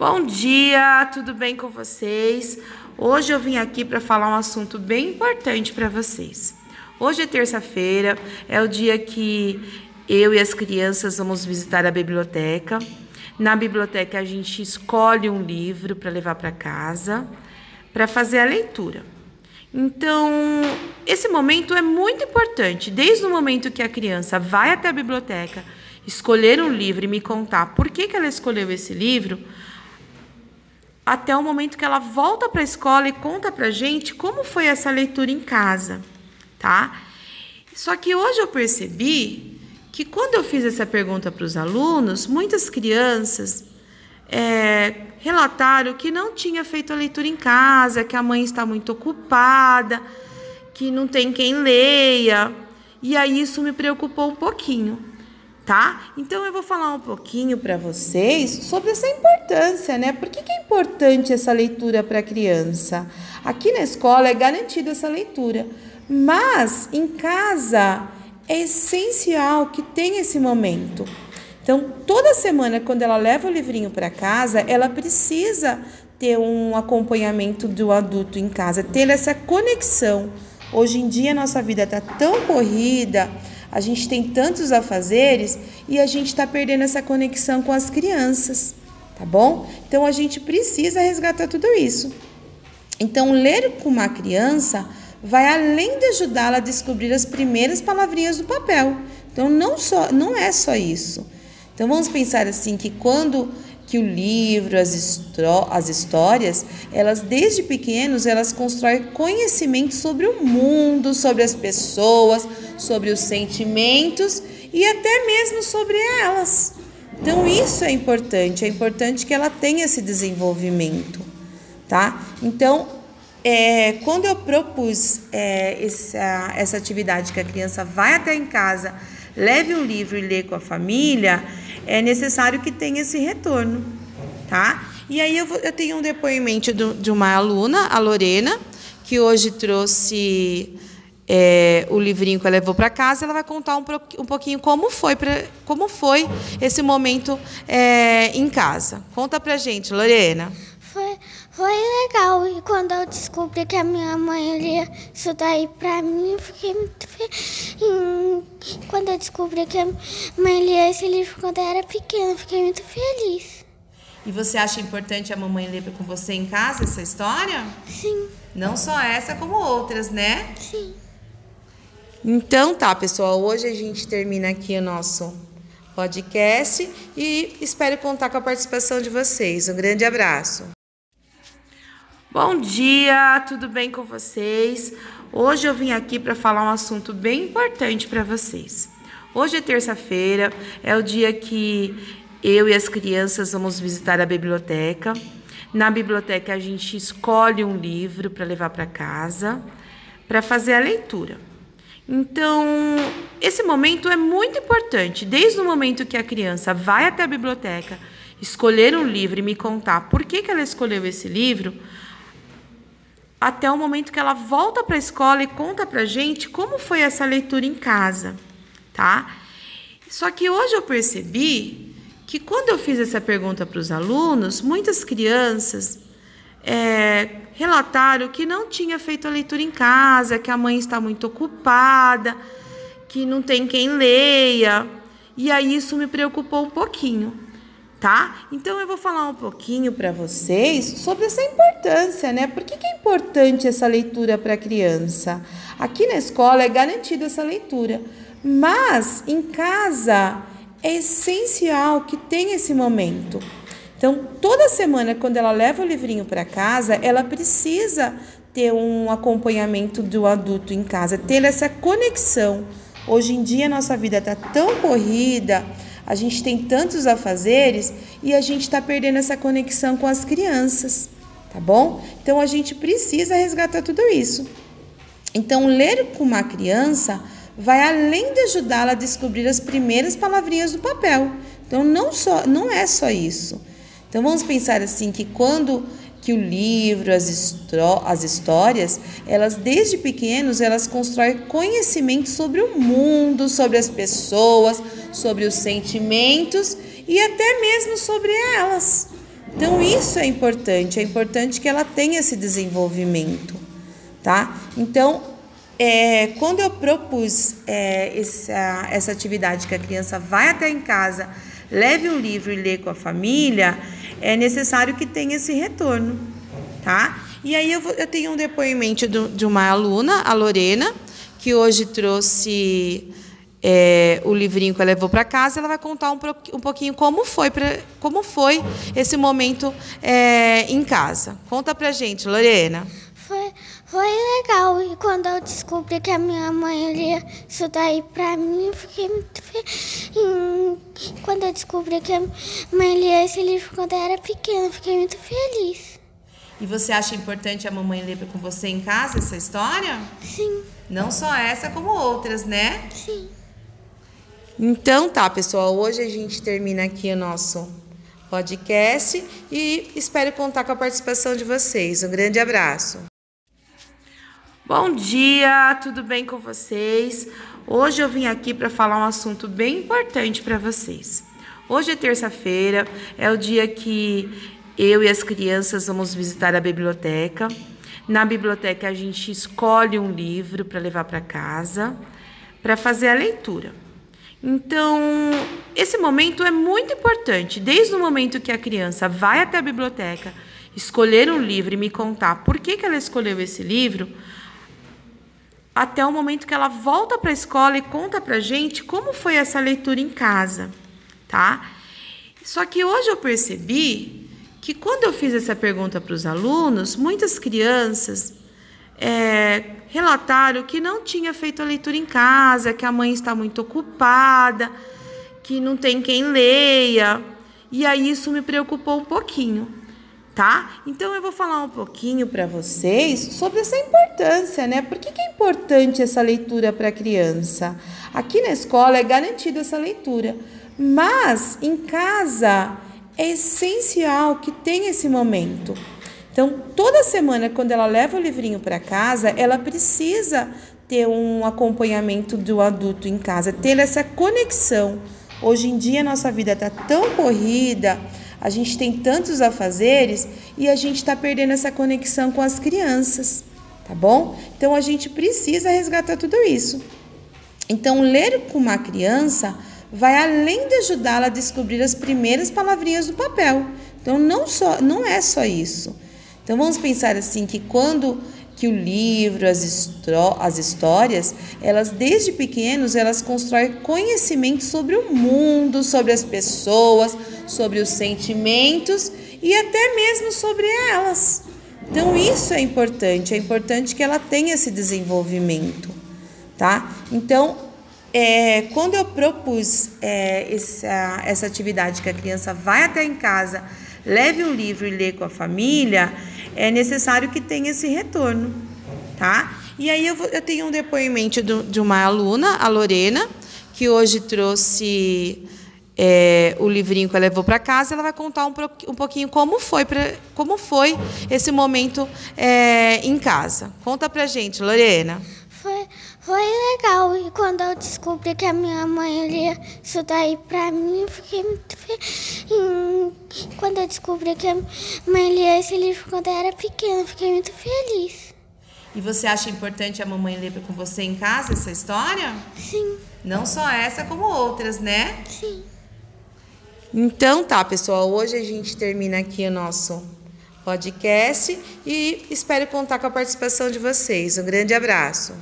Bom dia, tudo bem com vocês? Hoje eu vim aqui para falar um assunto bem importante para vocês. Hoje é terça-feira, é o dia que eu e as crianças vamos visitar a biblioteca. Na biblioteca a gente escolhe um livro para levar para casa para fazer a leitura. Então, esse momento é muito importante. Desde o momento que a criança vai até a biblioteca, escolher um livro e me contar por que, que ela escolheu esse livro, até o momento que ela volta para a escola e conta para gente como foi essa leitura em casa, tá? Só que hoje eu percebi que quando eu fiz essa pergunta para os alunos, muitas crianças é, relataram que não tinha feito a leitura em casa, que a mãe está muito ocupada, que não tem quem leia. E aí isso me preocupou um pouquinho tá? Então eu vou falar um pouquinho para vocês sobre essa importância, né? Por que, que é importante essa leitura para a criança? Aqui na escola é garantida essa leitura, mas em casa é essencial que tenha esse momento. Então, toda semana, quando ela leva o livrinho para casa, ela precisa ter um acompanhamento do adulto em casa, ter essa conexão. Hoje em dia, nossa vida está tão corrida a gente tem tantos afazeres e a gente está perdendo essa conexão com as crianças, tá bom? Então a gente precisa resgatar tudo isso. Então, ler com uma criança vai além de ajudá-la a descobrir as primeiras palavrinhas do papel. Então, não, só, não é só isso. Então, vamos pensar assim que quando que o livro, as, as histórias, elas desde pequenos, elas constroem conhecimento sobre o mundo, sobre as pessoas, sobre os sentimentos e até mesmo sobre elas. Então isso é importante, é importante que ela tenha esse desenvolvimento, tá? Então, é, quando eu propus é, essa, essa atividade que a criança vai até em casa, leve um livro e lê com a família, é necessário que tenha esse retorno, tá? E aí eu, vou, eu tenho um depoimento do, de uma aluna, a Lorena, que hoje trouxe é, o livrinho que ela levou para casa. Ela vai contar um, um pouquinho como foi, pra, como foi esse momento é, em casa. Conta pra gente, Lorena. Foi, foi legal. Quando eu descobri que a minha mãe lia isso daí pra mim, eu fiquei muito feliz. Quando eu descobri que a mãe lia esse livro quando eu era pequena, eu fiquei muito feliz. E você acha importante a mamãe ler com você em casa essa história? Sim. Não só essa, como outras, né? Sim. Então tá, pessoal. Hoje a gente termina aqui o nosso podcast e espero contar com a participação de vocês. Um grande abraço. Bom dia, tudo bem com vocês? Hoje eu vim aqui para falar um assunto bem importante para vocês. Hoje é terça-feira, é o dia que eu e as crianças vamos visitar a biblioteca. Na biblioteca a gente escolhe um livro para levar para casa para fazer a leitura. Então, esse momento é muito importante. Desde o momento que a criança vai até a biblioteca, escolher um livro e me contar por que, que ela escolheu esse livro, até o momento que ela volta para a escola e conta para gente como foi essa leitura em casa, tá? Só que hoje eu percebi que quando eu fiz essa pergunta para os alunos, muitas crianças é, relataram que não tinha feito a leitura em casa, que a mãe está muito ocupada, que não tem quem leia. E aí isso me preocupou um pouquinho tá? Então eu vou falar um pouquinho para vocês sobre essa importância, né? Por que, que é importante essa leitura para a criança? Aqui na escola é garantida essa leitura, mas em casa é essencial que tenha esse momento. Então, toda semana, quando ela leva o livrinho para casa, ela precisa ter um acompanhamento do adulto em casa, ter essa conexão. Hoje em dia, nossa vida está tão corrida a gente tem tantos afazeres e a gente está perdendo essa conexão com as crianças, tá bom? Então a gente precisa resgatar tudo isso. Então, ler com uma criança vai além de ajudá-la a descobrir as primeiras palavrinhas do papel. Então, não, só, não é só isso. Então, vamos pensar assim que quando que o livro, as, as histórias, elas desde pequenos, elas constroem conhecimento sobre o mundo, sobre as pessoas, sobre os sentimentos e até mesmo sobre elas. Então isso é importante, é importante que ela tenha esse desenvolvimento, tá? Então, é, quando eu propus é, essa, essa atividade que a criança vai até em casa, leve um livro e lê com a família, é necessário que tenha esse retorno, tá? E aí eu, vou, eu tenho um depoimento do, de uma aluna, a Lorena, que hoje trouxe é, o livrinho que ela levou para casa, ela vai contar um, um pouquinho como foi, pra, como foi esse momento é, em casa. Conta pra gente, Lorena. Foi, foi legal. E quando eu descobri que a minha mãe lia isso daí pra mim, eu fiquei muito feliz. Eu descobri que a mãe lia esse livro quando eu era pequena, fiquei muito feliz. E você acha importante a mamãe ler com você em casa essa história? Sim. Não só essa, como outras, né? Sim. Então tá, pessoal, hoje a gente termina aqui o nosso podcast e espero contar com a participação de vocês. Um grande abraço. Bom dia, tudo bem com vocês? Hoje eu vim aqui para falar um assunto bem importante para vocês. Hoje é terça-feira, é o dia que eu e as crianças vamos visitar a biblioteca. Na biblioteca a gente escolhe um livro para levar para casa para fazer a leitura. Então, esse momento é muito importante. Desde o momento que a criança vai até a biblioteca, escolher um livro e me contar por que, que ela escolheu esse livro, até o momento que ela volta para a escola e conta para gente como foi essa leitura em casa, tá? Só que hoje eu percebi que quando eu fiz essa pergunta para os alunos, muitas crianças é, relataram que não tinha feito a leitura em casa, que a mãe está muito ocupada, que não tem quem leia. E aí isso me preocupou um pouquinho, tá? Então eu vou falar um pouquinho para vocês sobre essa importância, né? Por que, que é importante essa leitura para a criança? Aqui na escola é garantida essa leitura, mas em casa é essencial que tenha esse momento. Então, toda semana, quando ela leva o livrinho para casa, ela precisa ter um acompanhamento do adulto em casa, ter essa conexão. Hoje em dia, nossa vida está tão corrida, a gente tem tantos afazeres e a gente está perdendo essa conexão com as crianças, tá bom? Então, a gente precisa resgatar tudo isso. Então, ler com uma criança vai além de ajudá-la a descobrir as primeiras palavrinhas do papel. Então, não, só, não é só isso. Então vamos pensar assim que quando que o livro, as, as histórias, elas desde pequenos elas constroem conhecimento sobre o mundo, sobre as pessoas, sobre os sentimentos e até mesmo sobre elas. Então isso é importante, é importante que ela tenha esse desenvolvimento, tá? Então é, quando eu propus é, essa, essa atividade que a criança vai até em casa, leve um livro e lê com a família, é necessário que tenha esse retorno, tá? E aí eu, vou, eu tenho um depoimento do, de uma aluna, a Lorena, que hoje trouxe é, o livrinho que ela levou para casa. Ela vai contar um, um pouquinho como foi, pra, como foi esse momento é, em casa. Conta pra gente, Lorena. Foi, legal. E quando eu descobri que a minha mãe lia isso daí pra mim, eu fiquei muito feliz. Quando eu descobri que a mãe lia esse livro quando eu era pequena, eu fiquei muito feliz. E você acha importante a mamãe ler com você em casa essa história? Sim. Não só essa, como outras, né? Sim. Então tá, pessoal. Hoje a gente termina aqui o nosso podcast e espero contar com a participação de vocês. Um grande abraço.